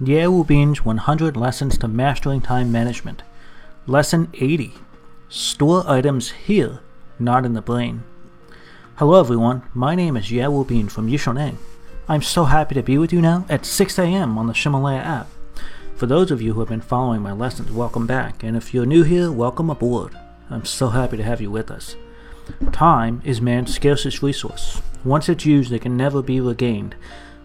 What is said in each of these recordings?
Wu Bin's 100 Lessons to Mastering Time Management. Lesson 80 Store items here, not in the brain. Hello everyone, my name is Ye Wu Bin from Yishuneng. I'm so happy to be with you now at 6 a.m. on the Ximalaya app. For those of you who have been following my lessons, welcome back, and if you're new here, welcome aboard. I'm so happy to have you with us. Time is man's scarcest resource. Once it's used, it can never be regained.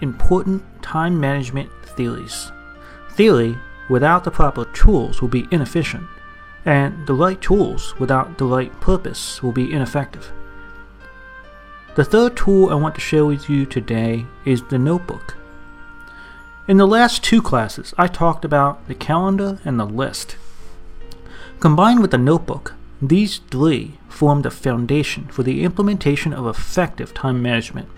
important time management theories. Theory without the proper tools will be inefficient, and the right tools without the right purpose will be ineffective. The third tool I want to share with you today is the notebook. In the last two classes, I talked about the calendar and the list. Combined with the notebook, these three form the foundation for the implementation of effective time management.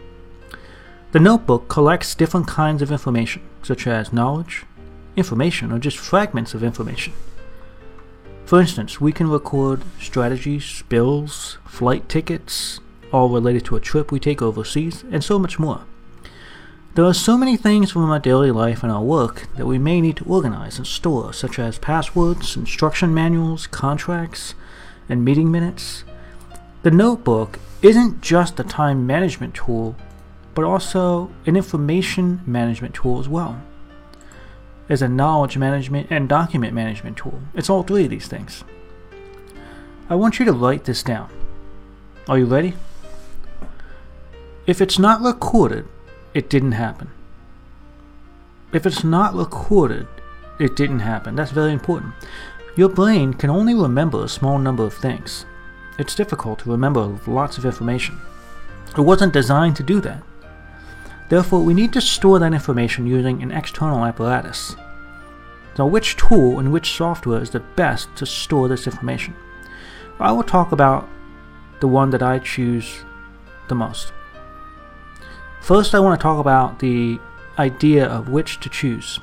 The notebook collects different kinds of information, such as knowledge, information, or just fragments of information. For instance, we can record strategies, bills, flight tickets, all related to a trip we take overseas, and so much more. There are so many things from our daily life and our work that we may need to organize and store, such as passwords, instruction manuals, contracts, and meeting minutes. The notebook isn't just a time management tool, but also an information management tool as well. As a knowledge management and document management tool. It's all three of these things. I want you to write this down. Are you ready? If it's not recorded, it didn't happen. If it's not recorded, it didn't happen. That's very important. Your brain can only remember a small number of things. It's difficult to remember lots of information. It wasn't designed to do that. Therefore, we need to store that information using an external apparatus. Now, which tool and which software is the best to store this information? I will talk about the one that I choose the most. First, I want to talk about the idea of which to choose.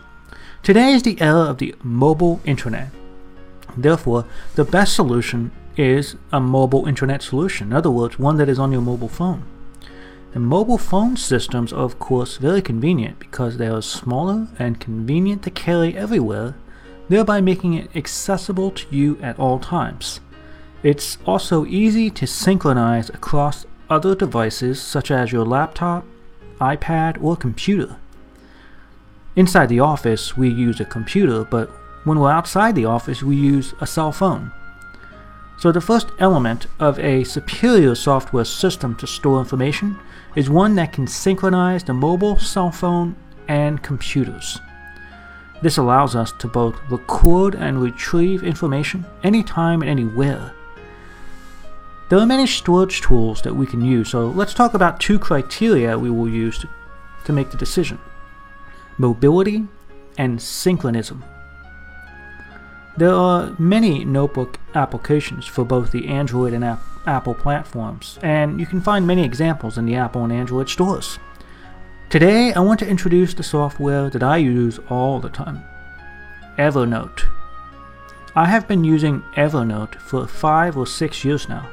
Today is the era of the mobile internet. Therefore, the best solution is a mobile internet solution. In other words, one that is on your mobile phone. And mobile phone systems are, of course, very convenient because they are smaller and convenient to carry everywhere, thereby making it accessible to you at all times. It's also easy to synchronize across other devices such as your laptop, iPad, or computer. Inside the office, we use a computer, but when we're outside the office, we use a cell phone. So, the first element of a superior software system to store information is one that can synchronize the mobile, cell phone, and computers. This allows us to both record and retrieve information anytime and anywhere there are many storage tools that we can use, so let's talk about two criteria we will use to, to make the decision mobility and synchronism. There are many notebook applications for both the Android and App- Apple platforms, and you can find many examples in the Apple and Android stores. Today, I want to introduce the software that I use all the time Evernote. I have been using Evernote for five or six years now.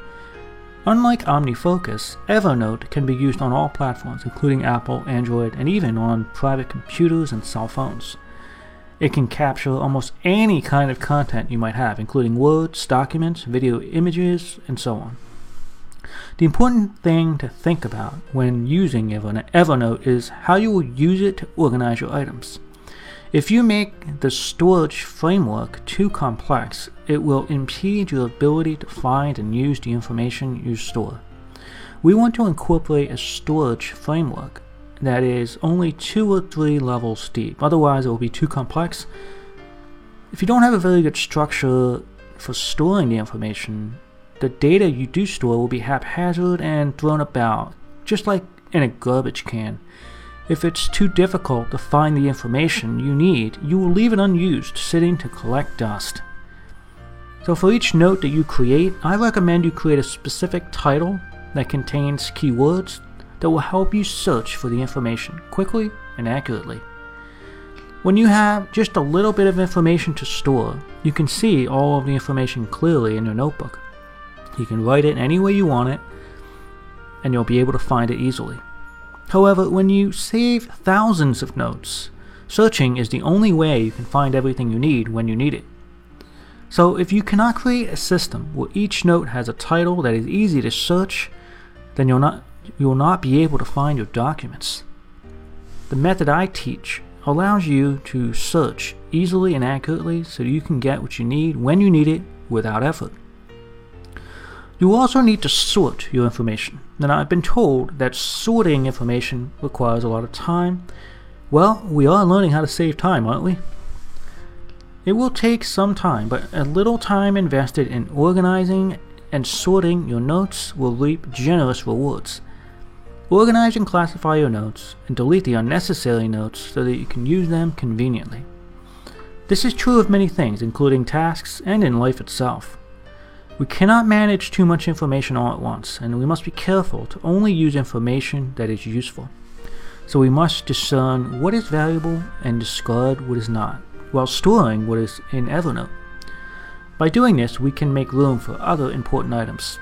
Unlike OmniFocus, Evernote can be used on all platforms, including Apple, Android, and even on private computers and cell phones. It can capture almost any kind of content you might have, including words, documents, video images, and so on. The important thing to think about when using Evernote is how you will use it to organize your items. If you make the storage framework too complex, it will impede your ability to find and use the information you store. We want to incorporate a storage framework that is only two or three levels deep, otherwise, it will be too complex. If you don't have a very good structure for storing the information, the data you do store will be haphazard and thrown about, just like in a garbage can. If it's too difficult to find the information you need, you will leave it unused, sitting to collect dust. So, for each note that you create, I recommend you create a specific title that contains keywords that will help you search for the information quickly and accurately. When you have just a little bit of information to store, you can see all of the information clearly in your notebook. You can write it any way you want it, and you'll be able to find it easily. However, when you save thousands of notes, searching is the only way you can find everything you need when you need it. So, if you cannot create a system where each note has a title that is easy to search, then you'll not, you will not be able to find your documents. The method I teach allows you to search easily and accurately so you can get what you need when you need it without effort. You also need to sort your information. Now, I've been told that sorting information requires a lot of time. Well, we are learning how to save time, aren't we? It will take some time, but a little time invested in organizing and sorting your notes will reap generous rewards. Organize and classify your notes and delete the unnecessary notes so that you can use them conveniently. This is true of many things, including tasks and in life itself. We cannot manage too much information all at once, and we must be careful to only use information that is useful. So we must discern what is valuable and discard what is not, while storing what is in Evernote. By doing this, we can make room for other important items.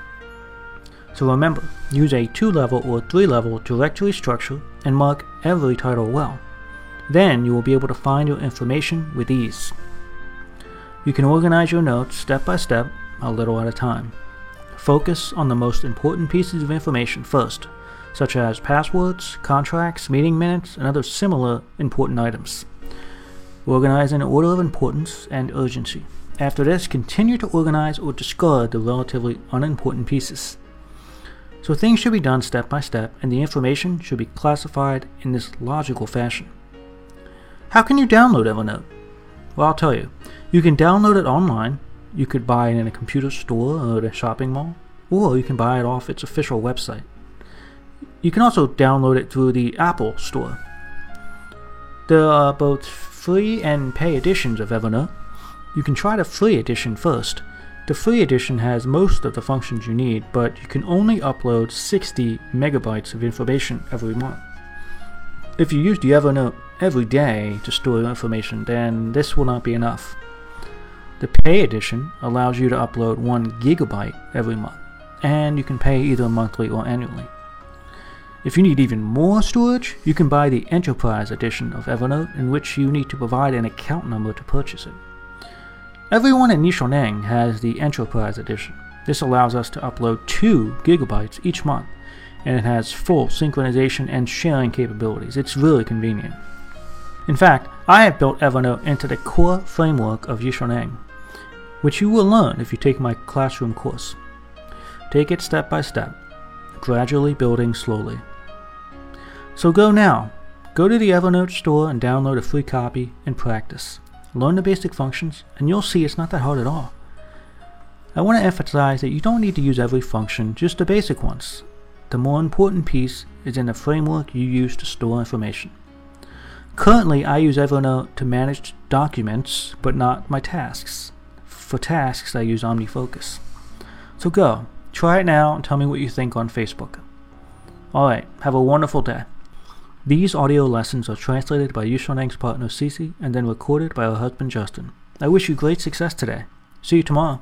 So remember, use a 2 level or 3 level directory structure and mark every title well. Then you will be able to find your information with ease. You can organize your notes step by step a little at a time. Focus on the most important pieces of information first, such as passwords, contracts, meeting minutes, and other similar important items. Organize in order of importance and urgency. After this, continue to organize or discard the relatively unimportant pieces. So things should be done step by step, and the information should be classified in this logical fashion. How can you download Evernote? Well, I'll tell you. You can download it online you could buy it in a computer store or at a shopping mall, or you can buy it off its official website. You can also download it through the Apple Store. There are both free and pay editions of Evernote. You can try the free edition first. The free edition has most of the functions you need, but you can only upload 60 megabytes of information every month. If you use the Evernote every day to store your information, then this will not be enough. The pay edition allows you to upload 1 gigabyte every month, and you can pay either monthly or annually. If you need even more storage, you can buy the Enterprise edition of Evernote, in which you need to provide an account number to purchase it. Everyone at Yishoneng has the Enterprise edition. This allows us to upload 2 gigabytes each month, and it has full synchronization and sharing capabilities. It's really convenient. In fact, I have built Evernote into the core framework of Yishoneng, which you will learn if you take my classroom course. Take it step by step, gradually building slowly. So go now. Go to the Evernote store and download a free copy and practice. Learn the basic functions, and you'll see it's not that hard at all. I want to emphasize that you don't need to use every function, just the basic ones. The more important piece is in the framework you use to store information. Currently, I use Evernote to manage documents, but not my tasks. For tasks, I use OmniFocus. So go, try it now, and tell me what you think on Facebook. Alright, have a wonderful day. These audio lessons are translated by Yishoneng's partner Cece and then recorded by her husband Justin. I wish you great success today. See you tomorrow.